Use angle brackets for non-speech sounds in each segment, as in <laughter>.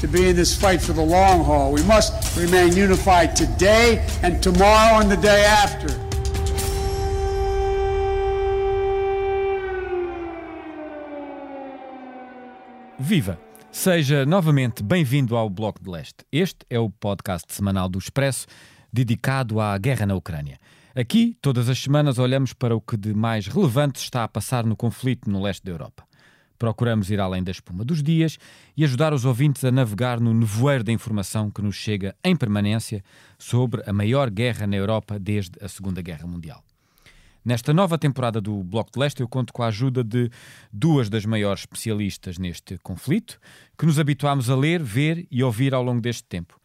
to be in this fight for the long haul. We must remain unified today and tomorrow and the day after. Viva! Seja novamente bem-vindo ao Bloco de Leste. Este é o podcast semanal do Expresso dedicado à guerra na Ucrânia. Aqui, todas as semanas, olhamos para o que de mais relevante está a passar no conflito no leste da Europa. Procuramos ir além da espuma dos dias e ajudar os ouvintes a navegar no nevoeiro da informação que nos chega em permanência sobre a maior guerra na Europa desde a Segunda Guerra Mundial. Nesta nova temporada do Bloco de Leste, eu conto com a ajuda de duas das maiores especialistas neste conflito, que nos habituámos a ler, ver e ouvir ao longo deste tempo.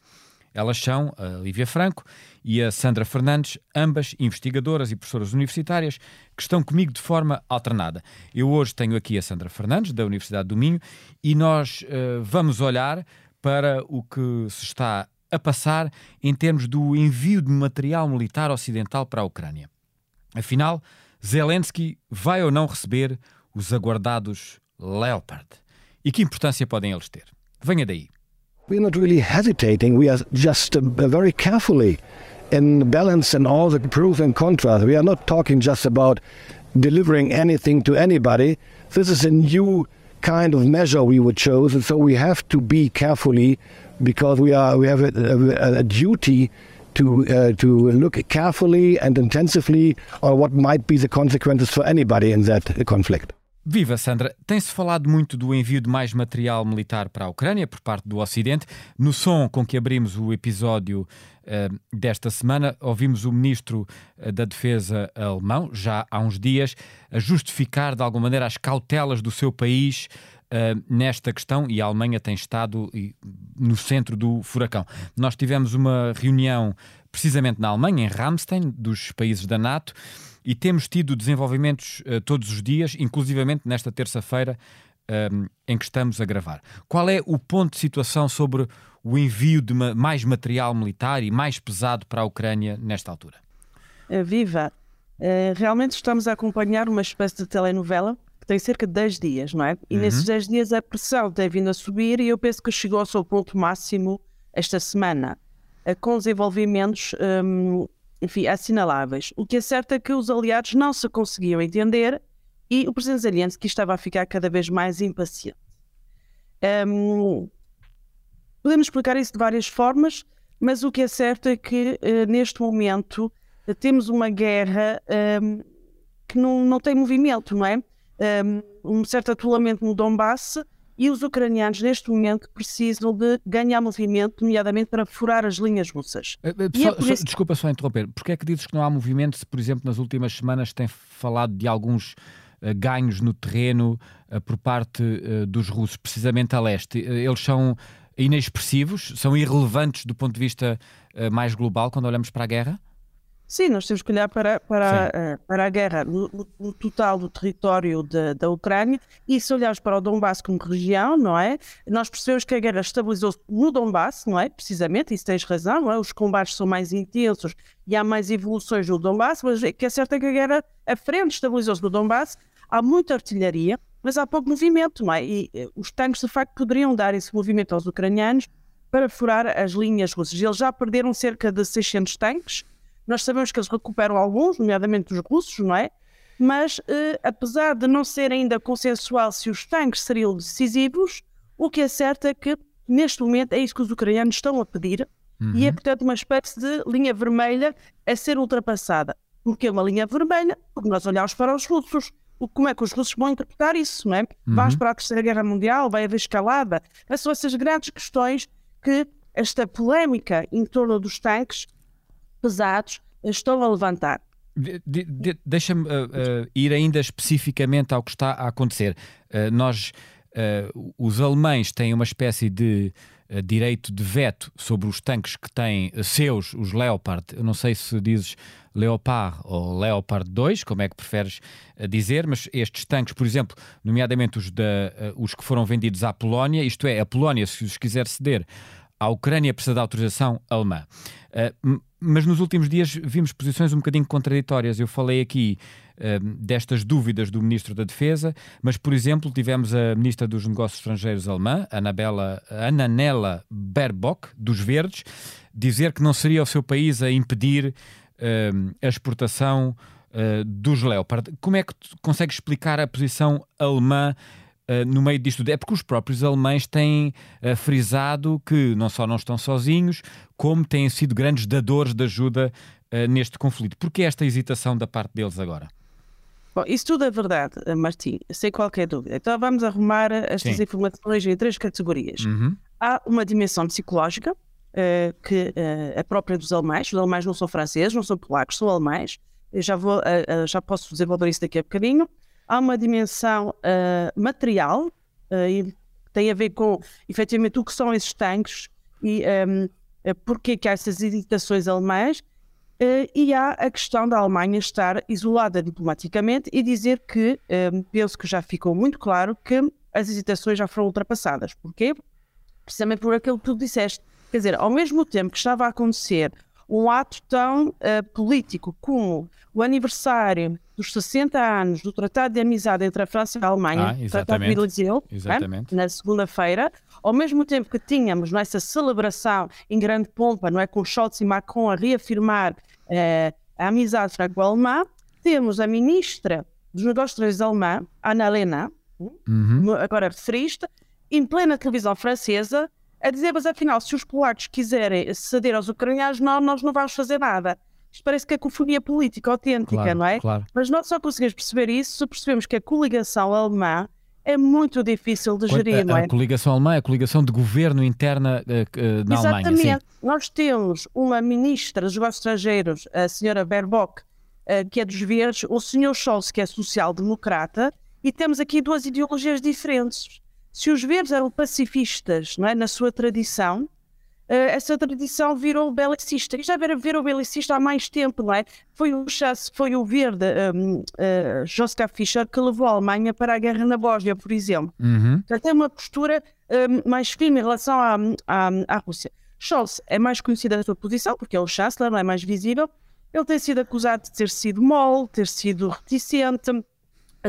Elas são a Lívia Franco e a Sandra Fernandes, ambas investigadoras e professoras universitárias, que estão comigo de forma alternada. Eu hoje tenho aqui a Sandra Fernandes, da Universidade do Minho, e nós uh, vamos olhar para o que se está a passar em termos do envio de material militar ocidental para a Ucrânia. Afinal, Zelensky vai ou não receber os aguardados Leopard? E que importância podem eles ter? Venha daí. We're not really hesitating, we are just uh, very carefully in balance and all the pros and contras. We are not talking just about delivering anything to anybody. This is a new kind of measure we would choose, and so we have to be carefully because we are we have a, a, a duty to uh, to look carefully and intensively on what might be the consequences for anybody in that conflict. Viva Sandra, tem-se falado muito do envio de mais material militar para a Ucrânia por parte do Ocidente. No som com que abrimos o episódio uh, desta semana, ouvimos o ministro uh, da Defesa alemão, já há uns dias, a justificar de alguma maneira as cautelas do seu país uh, nesta questão e a Alemanha tem estado no centro do furacão. Nós tivemos uma reunião precisamente na Alemanha, em Ramstein, dos países da NATO e temos tido desenvolvimentos uh, todos os dias, inclusivamente nesta terça-feira um, ehm, em que estamos a gravar. Qual é o ponto de situação sobre o envio de ma mais material militar e mais pesado para a Ucrânia nesta altura? Uh, viva! Uh, realmente estamos a acompanhar uma espécie de telenovela que tem cerca de 10 dias, não é? E uhum. nesses 10 dias a pressão tem vindo a subir e eu penso que chegou ao seu ponto máximo esta semana, com desenvolvimentos um, enfim, assinaláveis. O que é certo é que os aliados não se conseguiam entender e o presidente Zelensky estava a ficar cada vez mais impaciente. Um, podemos explicar isso de várias formas, mas o que é certo é que uh, neste momento uh, temos uma guerra um, que não, não tem movimento, não é? Um, um certo atolamento no Donbass e os ucranianos, neste momento, precisam de ganhar movimento, nomeadamente para furar as linhas russas. Uh, uh, só, é isso... Desculpa só interromper. Porquê é que dizes que não há movimento se, por exemplo, nas últimas semanas tem falado de alguns uh, ganhos no terreno por parte dos russos, precisamente a leste? eles são inexpressivos? São irrelevantes do ponto de vista mais global quando olhamos para a guerra? Sim, nós temos que olhar para, para, uh, para a guerra no, no, total do território de, da Ucrânia e se olharmos para o Donbass como região, não é? Nós percebemos que a guerra estabilizou-se no Donbass, não é? Precisamente, isso tens razão, não é? Os combates são mais intensos e há mais evoluções no Donbass, mas o que é certo é que a guerra, a frente estabilizou-se no Donbass, há muita artilharia, mas há pouco movimento, não é? E uh, os tanques, de facto, poderiam dar esse movimento aos ucranianos para furar as linhas russas. Eles já perderam cerca de 600 tanques, nós sabemos que eles recuperam alguns, nomeadamente os russos, não é? Mas, eh, apesar de não ser ainda consensual se os tanques seriam decisivos, o que é certo é que, neste momento, é isso que os ucranianos estão a pedir uhum. e é, portanto, uma espécie de linha vermelha a ser ultrapassada. Porque é uma linha vermelha? Porque nós olhamos para os russos. Como é que os russos vão interpretar isso, não é? Uhum. Vamos para a Terceira Guerra Mundial, vai haver escalada. São essas grandes questões que esta polémica em torno dos tanques pesados estão a levantar. De, de, Deixa-me uh, uh, ir ainda especificamente ao que está a acontecer. Uh, nós os alemães têm uma espécie de direito de veto sobre os tanques que têm seus, os Leopard. Eu não sei se dizes Leopard ou Leopard 2, como é que preferes dizer, mas estes tanques, por exemplo, nomeadamente os, da, os que foram vendidos à Polónia, isto é, a Polónia, se os quiser ceder à Ucrânia, precisa de autorização alemã. mas nos últimos dias vimos posições um bocadinho contraditórias. Eu falei aqui Ehm, destas dúvidas do Ministro da Defesa, mas, por exemplo, tivemos a Ministra dos Negócios Estrangeiros alemã, Anabela, Ananella Baerbock, dos Verdes, dizer que não seria o seu país a impedir ehm, a exportação uh, dos Leopard. Como é que consegue explicar a posição alemã Uh, no meio disto é porque os próprios alemães têm uh, frisado que não só não estão sozinhos, como têm sido grandes dadores de ajuda uh, neste conflito. Por que esta hesitação da parte deles agora? Bom, isso tudo é verdade, eh, Martim, sem qualquer dúvida. Então vamos arrumar estas Sim. informações em três categorias. Uhum. Há uma dimensão psicológica, que é própria dos alemães. Os alemães não são franceses, não são polacos, são alemães. Eu já, vou, já posso desenvolver isso daqui a bocadinho. Há uma dimensão material, e tem a ver com, efetivamente, o que são esses tanques e um, ehm, porque que há essas hesitações alemãs Uh, e há a questão da Alemanha estar isolada diplomaticamente e dizer que, uh, penso que já ficou muito claro, que as hesitações já foram ultrapassadas. Porquê? Precisamente por aquilo que tu disseste. Quer dizer, ao mesmo tempo que estava a acontecer um ato tão uh, político como o aniversário dos 60 anos do Tratado de Amizade entre a França e a Alemanha, ah, Tratado de Eliseu, é? na segunda-feira, ao mesmo tempo que tínhamos nessa celebração em grande pompa, não é, com Scholz e Macron a reafirmar uh, a amizade franco-alemã, temos a ministra dos Negócios Estrangeiros alemã, Ana Helena, uhum. agora referiste, em plena televisão francesa, a dizer, mas afinal, se os polacos quiserem ceder aos ucranianos, não, nós não vamos fazer nada. Isto parece que é cofonia política autêntica, claro, não é? Claro. Mas nós só conseguimos perceber isso se percebemos que a coligação alemã é muito difícil de gerir, a, não é? A coligação alemã, a coligação de governo interna uh, na Exatamente. Alemanha. Sim. Nós temos uma ministra dos negócios estrangeiros, a senhora Baerbock, uh, que é dos verdes, o senhor Scholz, que é social-democrata, e temos aqui duas ideologias diferentes se os verdes eram pacifistas não é, na sua tradição, essa tradição virou belicista. E já virou belicista há mais tempo, não é? Foi o, foi o verde um, uh, eh, Joschka Fischer que levou a Alemanha para a guerra na Bósnia, por exemplo. Uhum. Portanto, tem uma postura um, mais firme em relação à, à, à Rússia. Scholz é mais conhecido na sua posição, porque é o chanceler, não é mais visível. Ele tem sido acusado de ter sido mole, ter sido reticente,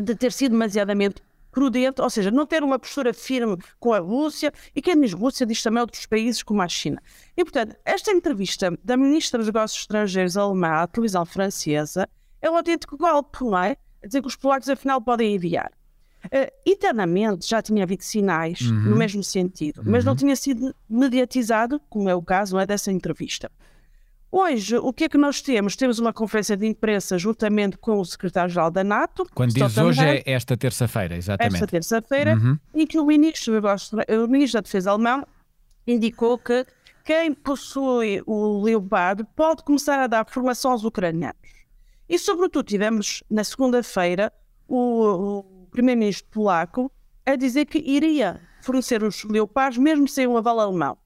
de ter sido demasiadamente prudente, ou seja, não ter uma postura firme com a Rússia, e quem diz Rússia diz também outros países como a China. E, portanto, esta entrevista da Ministra dos Negócios Estrangeiros alemã à televisão francesa é um autêntico golpe, não é? A dizer que os polacos afinal podem enviar. Uh, internamente já tinha havido sinais uhum. no mesmo sentido, uhum. mas não tinha sido mediatizado, como é o caso não é, dessa entrevista. Hoje, o que é que nós temos? Temos uma conferência de imprensa juntamente com o secretário-geral da NATO. Quando diz hoje é esta terça-feira, exatamente. Esta terça-feira, uhum. em que o ministro, o ministro da Defesa alemão indicou que quem possui o Leopard pode começar a dar formação aos ucranianos. E, sobretudo, tivemos na segunda-feira o, o primeiro-ministro polaco a dizer que iria fornecer os Leopards mesmo sem um aval alemão.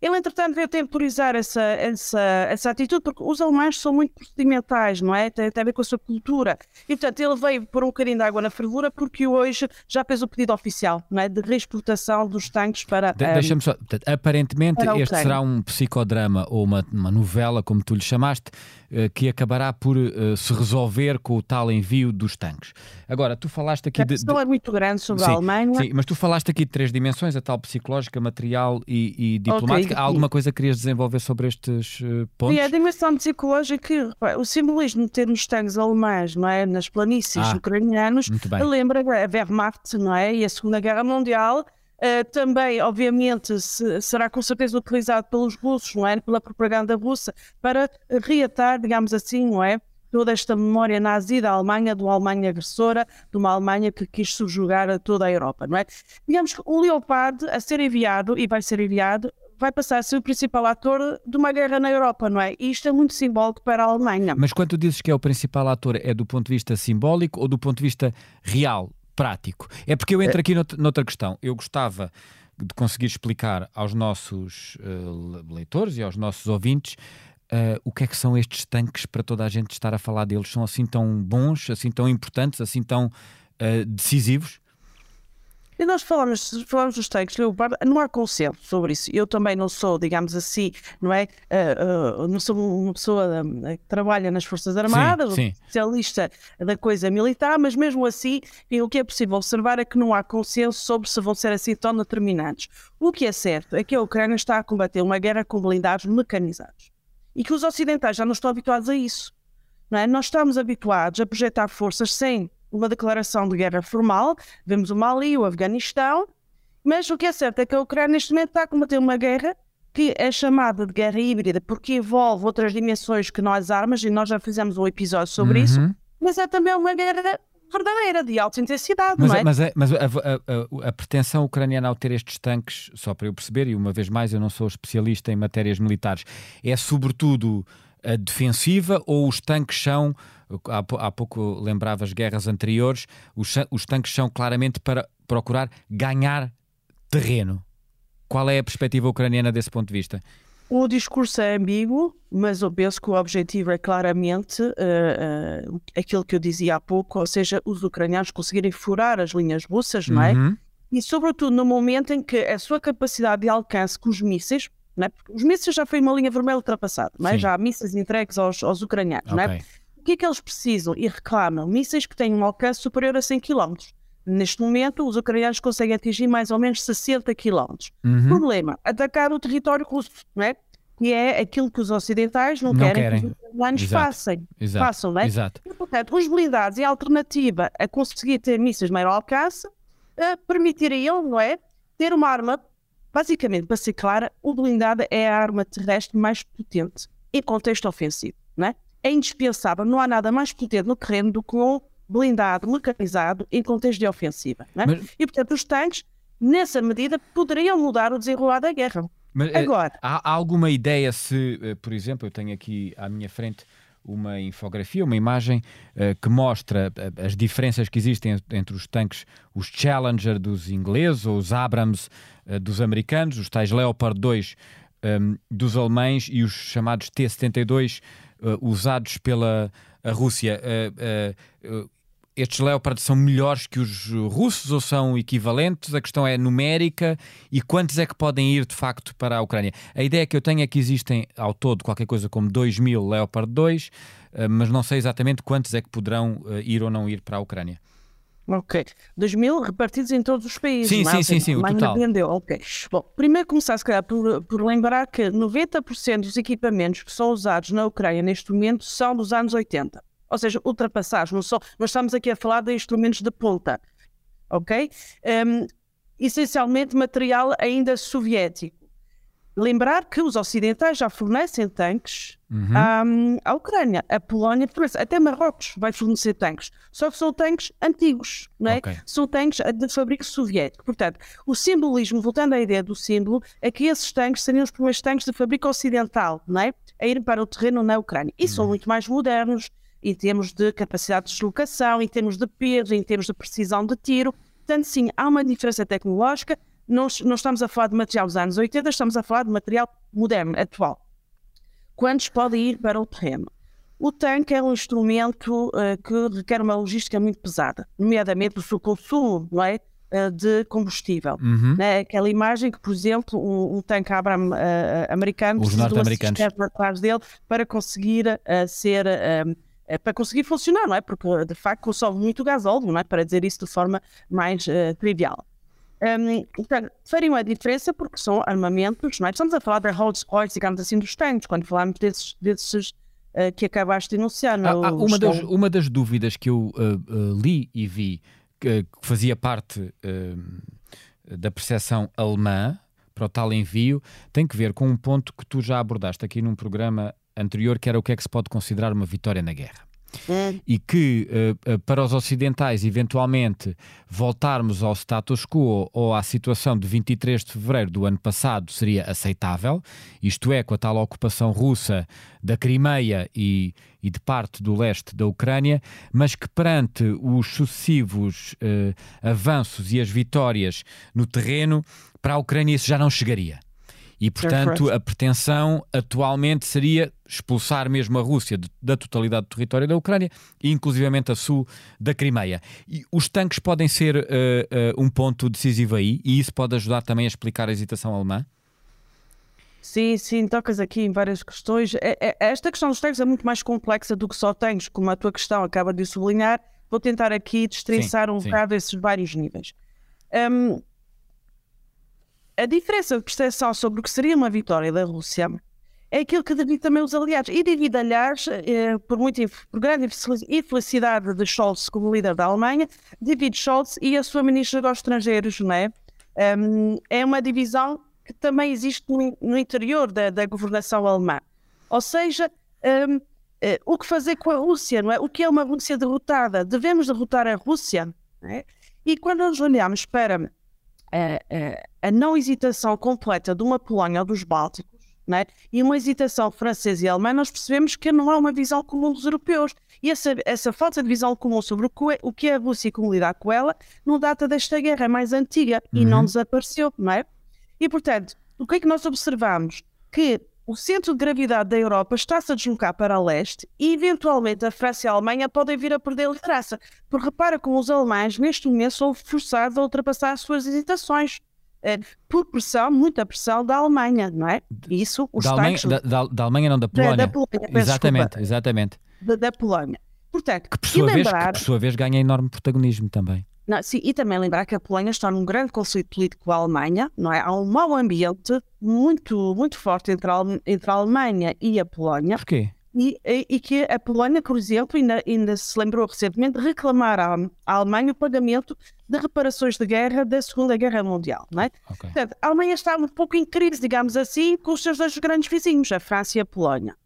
Ele, entretanto, veio temporizar essa, essa, essa atitude, porque os alemães são muito procedimentais, não é? Tem, tem a ver com a sua cultura. E, portanto, ele veio pôr um bocadinho de água na fervura, porque hoje já fez o pedido oficial, não é? De reexportação dos tanques para. De, um, Deixa-me só. Aparentemente, este será um psicodrama ou uma, uma novela, como tu lhe chamaste, que acabará por uh, se resolver com o tal envio dos tanques. Agora, tu falaste aqui a de. A é muito grande sobre sim, a Alemanha. Sim, mas tu falaste aqui de três dimensões: a tal psicológica, material e, e diplomática. Okay. Há alguma coisa que querias desenvolver sobre estes uh, pontos? Sim, a dimensão psicológica, o simbolismo de ter nos tanques alemães, não é? Nas planícies ah, ucranianos, lembra a Wehrmacht, não é? E a Segunda Guerra Mundial. Uh, também, obviamente, se, será com certeza utilizado pelos russos, não é? Pela propaganda russa, para reatar, digamos assim, não é? toda esta memória nazi da Alemanha, de uma Alemanha agressora, de uma Alemanha que quis subjugar a toda a Europa, não é? Digamos que o Leopard, a ser enviado, e vai ser enviado, vai passar a ser o principal ator de uma guerra na Europa, não é? E isto é muito simbólico para a Alemanha. Mas quando dizes que é o principal ator, é do ponto de vista simbólico ou do ponto de vista real? Prático. É porque eu entro aqui noutra, noutra questão. Eu gostava de conseguir explicar aos nossos uh, leitores e aos nossos ouvintes uh, o que é que são estes tanques para toda a gente estar a falar deles. São assim tão bons, assim tão importantes, assim tão uh, decisivos? E nós falamos, falamos dos tanques, Leopardo, não há consenso sobre isso. Eu também não sou, digamos assim, não é? Uh, uh, não sou uma pessoa que trabalha nas Forças Armadas, sim, sim. especialista da coisa militar, mas mesmo assim, o que é possível observar é que não há consenso sobre se vão ser assim tão determinantes. O que é certo é que a Ucrânia está a combater uma guerra com blindados mecanizados e que os ocidentais já não estão habituados a isso. Não é? Nós estamos habituados a projetar forças sem uma declaração de guerra formal. Vemos o Mali, o Afeganistão, mas o que é certo é que a Ucrânia neste momento está a combater uma guerra que é chamada de guerra híbrida porque envolve outras dimensões que nós armas, e nós já fizemos um episódio sobre uhum. isso, mas é também uma guerra verdadeira, de alta intensidade, mas, não é? Mas, é, mas a, a, a, a, pretensão ucraniana ao ter estes tanques, só para eu perceber, e uma vez mais eu não sou especialista em matérias militares, é sobretudo defensiva ou os tanques são há, pouco lembrava as guerras anteriores, os, os tanques são claramente para procurar ganhar terreno. Qual é a perspectiva ucraniana desse ponto de vista? O discurso é ambíguo, mas eu penso que o objetivo é claramente uh, uh, aquilo que eu dizia há pouco, ou seja, os ucranianos conseguirem furar as linhas russas, não é? Uhum. E sobretudo no momento em que a sua capacidade de alcance com os mísseis, é? Porque os mísseis já foi uma linha vermelha ultrapassada, é? já há mísseis entregues aos, aos ucranianos, okay. não é? que é que eles precisam e reclamam? Mísseis que têm um alcance superior a 100 km. Neste momento, os ucranianos conseguem atingir mais ou menos 60 km. Uhum. Problema: atacar o território russo, não é? Que é aquilo que os ocidentais não, não querem, querem, que os ucranianos façam. Exato. façam não é? Exato. E, portanto, os blindados e a alternativa a conseguir ter mísseis de maior alcance uh, permitiriam, não é? Ter uma arma, basicamente, para ser clara, o blindado é a arma terrestre mais potente em contexto ofensivo, não é? é indispensável, não há nada mais potente no terreno do que um blindado mecanizado em contexto de ofensiva. É? Mas... E, portanto, os tanques, nessa medida, poderiam mudar o desenrolar da guerra. Mas, eh, Agora, há, alguma ideia se, eh, por exemplo, eu tenho aqui à minha frente uma infografia, uma imagem uh, que mostra as diferenças que existem entre os tanques, os Challenger dos ingleses ou os Abrams uh, dos americanos, os tais Leopard 2 um, ehm, dos alemães e os chamados T-72 uh, usados pela Rússia, estes Leopard são melhores que os russos ou são equivalentes? A questão é numérica e quantos é que podem ir de facto para a Ucrânia? A ideia que eu tenho é que existem ao todo qualquer coisa como 2 mil Leopard 2, mas não sei exatamente quantos é que poderão ir ou não ir para a Ucrânia. Ok. 2 mil repartidos em todos os países. Sim, sim, sim, sim, o total. Vendeu. Ok. Bom, primeiro começar, se calhar, por, por lembrar que 90% dos equipamentos que são usados na Ucrânia neste momento são dos anos 80. Ou seja, ultrapassados, não só. Nós estamos aqui a falar de instrumentos de ponta. Ok? Um, essencialmente material ainda soviético. Lembrar que os ocidentais já fornecem tanques uhum. à, à Ucrânia. A Polónia até Marrocos vai fornecer tanques. Só que são tanques antigos, não é? Okay. São tanques de fabrico soviético. Portanto, o simbolismo, voltando à ideia do símbolo, é que esses tanques seriam os primeiros tanques de fabrico ocidental, não é? A ir para o terreno na Ucrânia. E uhum. são muito mais modernos em termos de capacidade de deslocação, em termos de peso, em termos de precisão de tiro. Portanto, sim, há uma diferença tecnológica não, não estamos a falar de material dos anos 80, estamos a falar de material moderno, atual. Quantos podem ir para o terreno? O tanque é um instrumento uh, que requer uma logística muito pesada, nomeadamente o seu consumo não é? Uh, de combustível. Uhum. Né? Aquela imagem que, por exemplo, um, um tanque Abrams uh, americano Os norte-americanos atrás dele para conseguir ser para conseguir funcionar, não é? Porque de facto consome muito gasóleo, não é? Para dizer isso de forma mais trivial. Um, portanto, fariam a diferença porque são armamentos, não é? Estamos a falar da Rolls Royce, digamos assim, dos tanques, quando falamos desses, desses uh, que acabaste de enunciar. Não, ah, ah, uma, das, uma das dúvidas que eu uh, uh, li e vi que, que fazia parte da percepção alemã para o tal envio tem que ver com um ponto que tu já abordaste aqui num programa anterior, que era o que é que se pode considerar uma vitória na guerra. Hum. E que uh, para os ocidentais, eventualmente, voltarmos ao status quo ou à situação de 23 de fevereiro do ano passado seria aceitável, isto é, com a tal ocupação russa da Crimeia e, e de parte do leste da Ucrânia, mas que perante os sucessivos uh, avanços e as vitórias no terreno, para a Ucrânia isso já não chegaria. E, portanto, a pretensão atualmente seria expulsar mesmo a Rússia de, da totalidade do território da Ucrânia, inclusivamente a sul da Crimeia. E os tanques podem ser uh, uh, um ponto decisivo aí, e isso pode ajudar também a explicar a hesitação alemã? Sim, sim, tocas aqui em várias questões. É, é, esta questão dos tanques é muito mais complexa do que só tanques, como a tua questão acaba de sublinhar. Vou tentar aqui destrinçar um sim. bocado esses vários níveis. Um, a diferença de percepção sobre o que seria uma vitória da Rússia é aquilo que divide também os aliados. E divide, aliás, eh, por, muito, por grande infelicidade de Scholz como líder da Alemanha, divide Scholz e a sua ministra dos Estrangeiros, não é? É uma divisão que também existe no, interior da, da, governação alemã. Ou seja, um, eh, o que fazer com a Rússia, não é? O que é uma Rússia derrotada? Devemos derrotar a Rússia? É? E quando nós olhamos para a, a não hesitação completa de uma Polónia ou dos Bálticos, né? e uma hesitação francesa e alemã, nós percebemos que não há uma visão comum dos europeus. E essa, essa falta de visão comum sobre o que, é, o que é a Rússia e como lidar com ela não data desta guerra, é mais antiga e não uhum. desapareceu, não é? E, portanto, o que é que nós observamos? Que o centro de gravidade da Europa está-se a deslocar para leste e, eventualmente, a França e a Alemanha podem vir a perder a liderança. Porque repara como os alemães, neste momento, são forçados a ultrapassar as suas hesitações. É, por pressão, muita pressão da Alemanha, não é? Isso, os da, Alemanha, da, da, da, Alemanha, não da Polónia. Da, da Polónia exatamente, desculpa. exatamente. Da, da Polónia. Portanto, que por, sua lembrar... vez, que por sua vez ganha enorme protagonismo também. Não, sim, e também lembrar que a Polónia está num grande conflito político com a Alemanha, não é? Há um mau ambiente muito, muito forte entre a, entre a Alemanha e a Polónia. Porquê? E, e, e, que a Polónia, por exemplo, ainda, ainda se lembrou recentemente de reclamar à, à, Alemanha o pagamento de reparações de guerra da Segunda Guerra Mundial. Não é? Okay. Portanto, a Alemanha está um pouco em crise, digamos assim, com os seus dois grandes vizinhos, a França e a Polónia.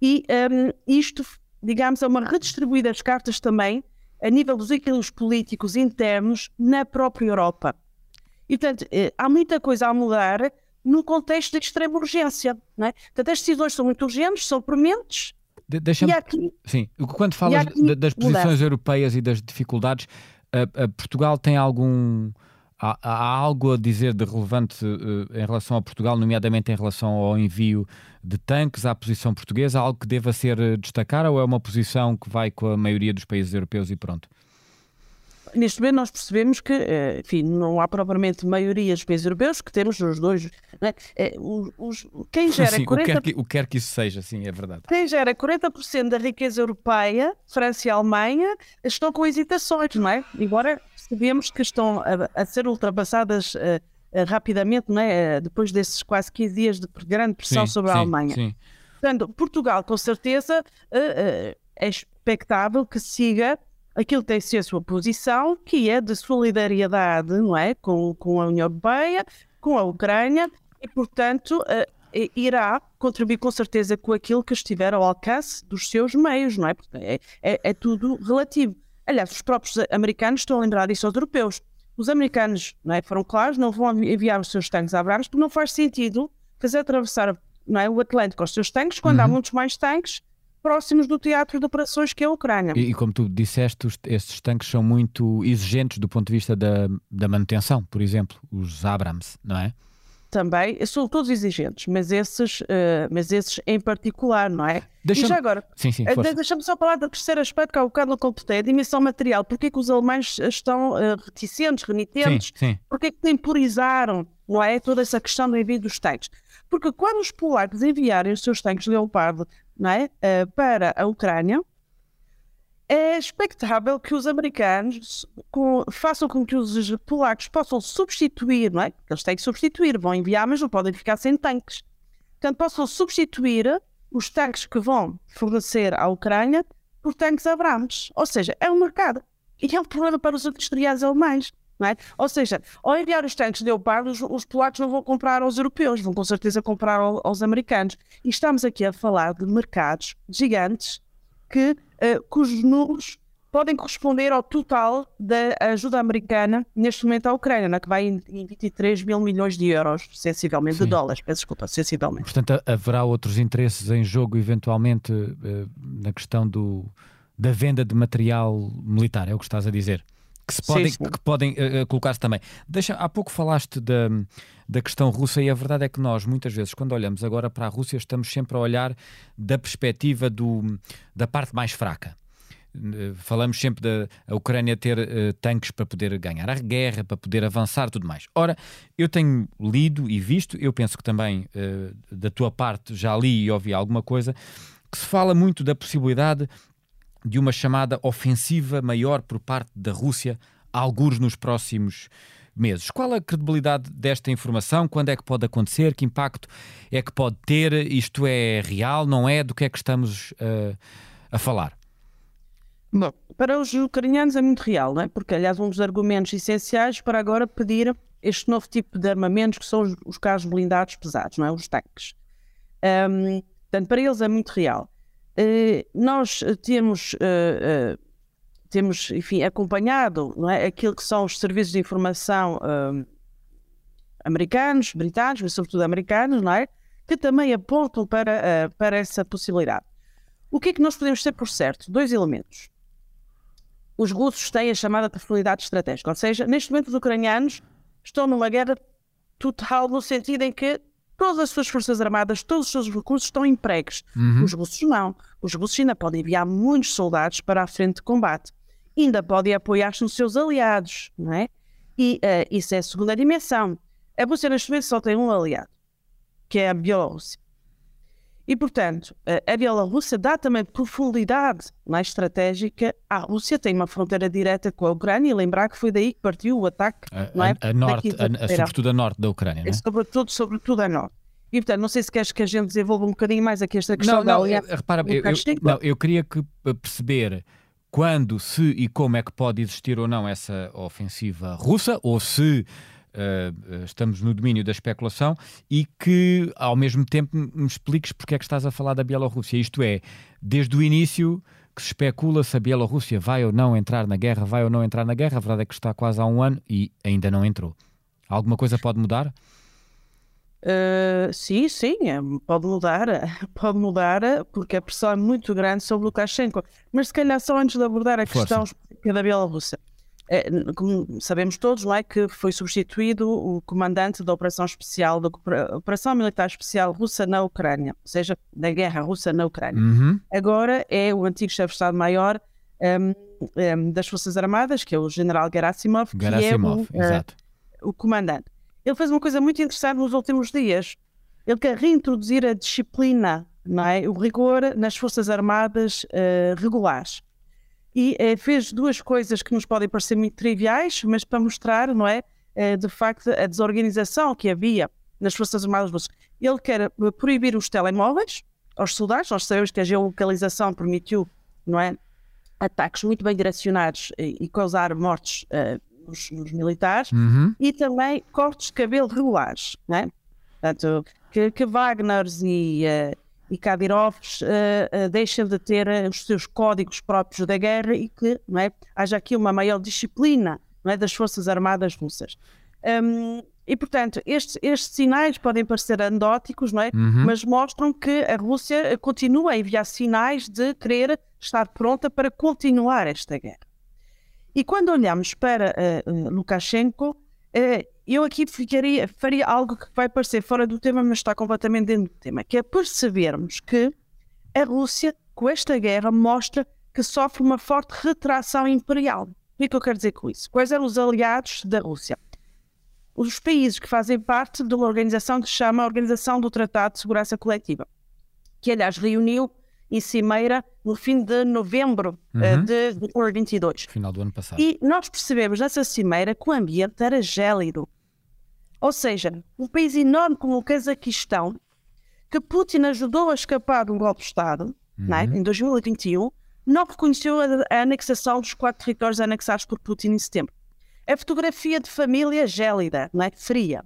E um, isto, digamos, é uma redistribuir das cartas também a nível dos equilíbrios políticos internos na própria Europa. E, portanto, eh, há muita coisa a mudar num contexto de extrema urgência. Não é? Portanto, as decisões são muito urgentes, são prementes. De, Deixa-me. Sim, quando falas das posições mudar. europeias e das dificuldades, a, a Portugal tem algum Há, há, algo a dizer de relevante uh, em relação a Portugal, nomeadamente em relação ao envio de tanques à posição portuguesa? Algo que deva ser uh, destacar ou é uma posição que vai com a maioria dos países europeus e pronto? Neste momento nós percebemos que, eh, enfim, não há propriamente maioria dos países europeus, que temos os dois, né? os, quem gera sim, 40... o, que que, o que quer que isso seja, sim, é verdade. Quem gera 40% da riqueza europeia, França e Alemanha, estão com hesitações, não é? Embora sabemos que estão a, a ser ultrapassadas uh, uh, rapidamente, não é? Uh, depois desses quase 15 dias de grande pressão sim, sobre a Alemanha. Sim. Portanto, Portugal, com certeza, é expectável que siga aquilo que tem sido a sua posição, que é de solidariedade, não é? Com, com a União Europeia, com a Ucrânia, e, portanto, irá contribuir com certeza com aquilo que estiver ao alcance dos seus meios, não é? Porque é, é, é tudo relativo. Aliás, os próprios americanos estão a lembrar disso aos europeus. Os americanos não é, foram claros, não vão enviar os seus tanques a Abrams, porque não faz sentido fazer atravessar não é, o Atlântico com os seus tanques quando uhum. há muitos mais tanques próximos do teatro de operações que é a Ucrânia. E, e como tu disseste, os, estes tanques são muito exigentes do ponto de vista da, da manutenção, por exemplo, os Abrams, não é? também são todos exigentes, mas esses, uh, mas esses em particular, não é? Deixa e já agora, sim, sim, uh, deixa-me só falar do terceiro aspecto que há um bocado completei, a dimensão material. Porquê que os alemães estão uh, reticentes, renitentes? Sim, sim. Porquê que temporizaram, não é? Toda essa questão do envio dos tanques. Porque quando os polacos enviarem os seus tanques Leopard não é? para a Ucrânia, é expectável que os americanos com, façam com que os polacos possam substituir, não é? Eles têm que substituir, vão enviar, mas não podem ficar sem tanques. Portanto, possam substituir os tanques que vão fornecer à Ucrânia por tanques Abrams. Ou seja, é um mercado. E é um problema para os industriais alemães. É? Ou seja, ao enviar os tanques Leopard, os, os polacos não vão comprar aos europeus, vão com certeza comprar aos, aos americanos. E estamos aqui a falar de mercados gigantes que uh, cujos números podem corresponder ao total da ajuda americana neste momento à Ucrânia, né, que vai em, em 23 mil milhões de euros, sensivelmente, Sim. de dólares, peço desculpa, sensivelmente. Portanto, haverá outros interesses em jogo, eventualmente, uh, na questão do, da venda de material militar, é o que estás a dizer? Que, se podem, sim, que podem uh, colocar-se também. Deixa, há pouco falaste da, da questão russa e a verdade é que nós, muitas vezes, quando olhamos agora para a Rússia, estamos sempre a olhar da perspectiva do, da parte mais fraca. Uh, falamos sempre da Ucrânia ter uh, tanques para poder ganhar a guerra, para poder avançar tudo mais. Ora, eu tenho lido e visto, eu penso que também da tua parte já li e ouvi alguma coisa, que se fala muito da possibilidade de uma chamada ofensiva maior por parte da Rússia, alguns nos próximos meses. Qual a credibilidade desta informação? Quando é que pode acontecer? Que impacto é que pode ter? Isto é real? Não é? Do que é que estamos uh, a falar? Bom, para os ucranianos é muito real, não é? Porque, aliás, um dos argumentos essenciais para agora pedir este novo tipo de armamentos que são os, os carros blindados pesados, não é? Os tanques. Um, portanto, para eles é muito real. Eh, nós eh, temos, uh, temos enfim, acompanhado não é, aquilo que são os serviços de informação americanos, britânicos, mas sobretudo americanos, não é? que também apontam para, para essa possibilidade. O que é que nós podemos ter por certo? Dois elementos. Os russos têm a chamada profundidade estratégica, ou seja, neste momento os ucranianos estão numa guerra total no sentido em que todas as suas forças armadas, todos os seus recursos estão empregues. Uhum. Os russos não. Os russos ainda podem enviar muitos soldados para a frente de combate. Ainda podem apoiar-se nos seus aliados, não é? E uh, isso é a segunda dimensão. A Rússia, neste momento, só tem um aliado, que é a Bielorrússia. E, portanto, a Bielorrússia dá também profundidade mais estratégica à Rússia, tem uma fronteira direta com a Ucrânia, e lembrar que foi daí que partiu o ataque. A, não é? a, a norte, a, sobretudo a norte da Ucrânia, não é? Sobretudo, sobretudo a norte. E, portanto, não sei se queres que a gente desenvolva um bocadinho mais aqui esta questão não, da não, aliança. Repara, eu, eu, não, eu queria que perceber quando, se e como é que pode existir ou não essa ofensiva russa, ou se uh, estamos no domínio da especulação e que, ao mesmo tempo, me expliques porque é que estás a falar da Bielorrússia. Isto é, desde o início que se especula se a Bielorrússia vai ou não entrar na guerra, vai ou não entrar na guerra. A verdade é que está quase há um ano e ainda não entrou. Alguma coisa pode mudar? Uh, sim, sim, é, pode mudar, <laughs> pode mudar, porque a pressão é muito grande sobre Lukashenko. Mas se calhar só antes de abordar a Força. questão da Bielorrússia. É, como sabemos todos, não é, que foi substituído o comandante da Operação Especial, da Operação Militar Especial Russa na Ucrânia, ou seja, da guerra russa na Ucrânia. Uhum. Agora é o antigo chefe de Estado-Maior um, um, das Forças Armadas, que é o general Gerasimov, Gerasimov que é o, uh, o comandante. Ele fez uma coisa muito interessante nos últimos dias. Ele quer reintroduzir a disciplina, não é? o rigor nas Forças Armadas uh, regulares e eh, fez duas coisas que nos podem parecer muito triviais, mas para mostrar, não é, eh, de facto, a desorganização que havia nas Forças Armadas Russas. Ele quer eh, proibir os telemóveis aos soldados, nós sabemos que a geolocalização permitiu, não é, ataques muito bem direcionados e, e causar mortes uh, nos, nos, militares, uhum. e também cortes de cabelo regulares, não é? Portanto, que, que Wagners e... Uh, e Kadyrovs uh, uh, de ter uh, os seus códigos próprios da guerra e que não é, haja aqui uma maior disciplina não é, das Forças Armadas russas. Um, e, portanto, estes, estes, sinais podem parecer anedóticos, não é? Uhum. mas mostram que a Rússia continua a enviar sinais de querer estar pronta para continuar esta guerra. E quando olhamos para Lukashenko, eu aqui ficaria, faria algo que vai parecer fora do tema, mas está completamente dentro do tema, que é percebermos que a Rússia, com esta guerra, mostra que sofre uma forte retração imperial. O que é eu quero dizer com isso? Quais eram os aliados da Rússia? Os países que fazem parte de uma organização que se chama Organização do Tratado de Segurança Coletiva, que aliás reuniu em Cimeira no fim de novembro eh, uhum. de 2022. Final do ano passado. E nós percebemos nessa Cimeira que o ambiente era gélido. Ou seja, um país enorme como o Cazaquistão, que Putin ajudou a escapar de um golpe de Estado uhum. né, em 2021, não reconheceu a, a, anexação dos quatro territórios anexados por Putin em setembro. A fotografia de família gélida, né, fria.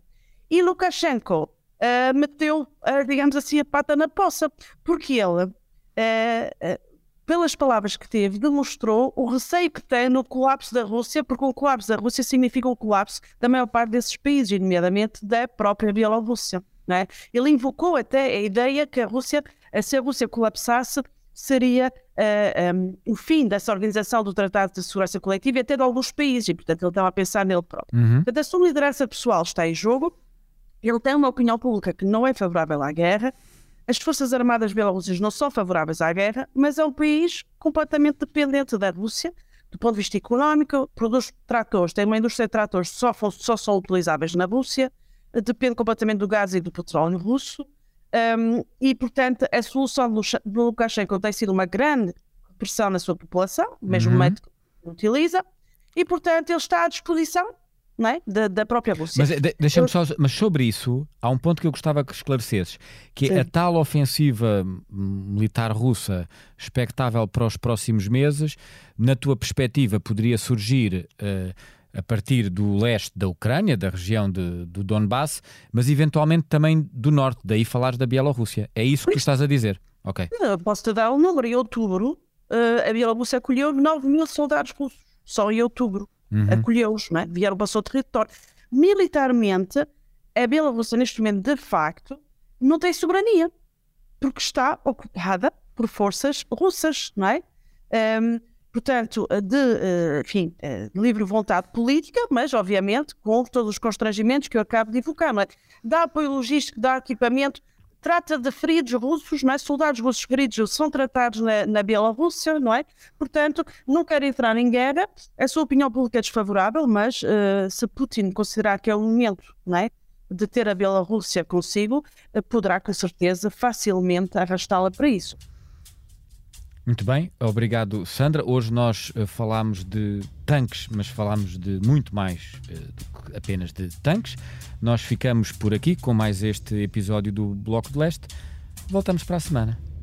E Lukashenko uh, meteu, uh, digamos assim, a pata na poça, porque ele uh, pelas palavras que teve, demonstrou o receio que tem no colapso da Rússia, porque o colapso da Rússia significa o colapso da maior parte desses países, nomeadamente da própria Bielorrússia. É? Ele invocou até a ideia que a Rússia, se a Rússia colapsasse, seria uh, eh, um, o fim dessa organização do Tratado de Segurança Coletiva e até de alguns países, e portanto ele estava a pensar nele próprio. Uhum. Portanto, a sua liderança pessoal está em jogo, ele tem uma opinião pública que não é favorável à guerra, as Forças Armadas Bielorrussas não são favoráveis à guerra, mas é um país completamente dependente da Rússia, do ponto de vista económico, produz tratores, tem uma indústria de tratores que só, só são utilizáveis na Rússia, depende completamente do gás e do petróleo russo, um, e, portanto, a solução do Lukashenko tem sido uma grande pressão na sua população, mesmo uhum. método que utiliza, e, portanto, ele está à disposição é? da, da própria Rússia. Mas, de, só, mas sobre isso, há um ponto que eu gostava que esclarecesses, que é a tal ofensiva militar russa expectável para os próximos meses, na tua perspectiva, poderia surgir... Uh, a partir do leste da Ucrânia, da região de, do Donbass, mas eventualmente também do norte, daí falares da Bielorrússia. É isso que tu estás a dizer? Ok. Posso-te dar um número. Em outubro, uh, a Bielorrússia acolheu 9 mil soldados russos. Só em outubro. Uhum. Acolheu-os, é? Vieram para o seu território. Militarmente, a Bielorrússia, neste momento, de facto, não tem soberania. Porque está ocupada por forças russas, não é? Um, portanto, de, eh, enfim, eh, de livre vontade política, mas obviamente com todos os constrangimentos que eu acabo de evocar. É? Dá apoio logístico, dá equipamento, trata de feridos russos, não é? soldados russos feridos são tratados na, na Bielorrússia, não é? Portanto, não quer entrar em guerra, a sua opinião pública é desfavorável, mas uh, se Putin considerar que é o momento, não é? De ter a Bielorrússia consigo, uh, poderá com certeza facilmente arrastá-la para isso. Muito bem, obrigado Sandra. Hoje nós uh, falámos de tanques, mas falámos de muito mais uh, do que apenas de tanques. Nós ficamos por aqui com mais este episódio do Bloco de Leste. Voltamos para a semana.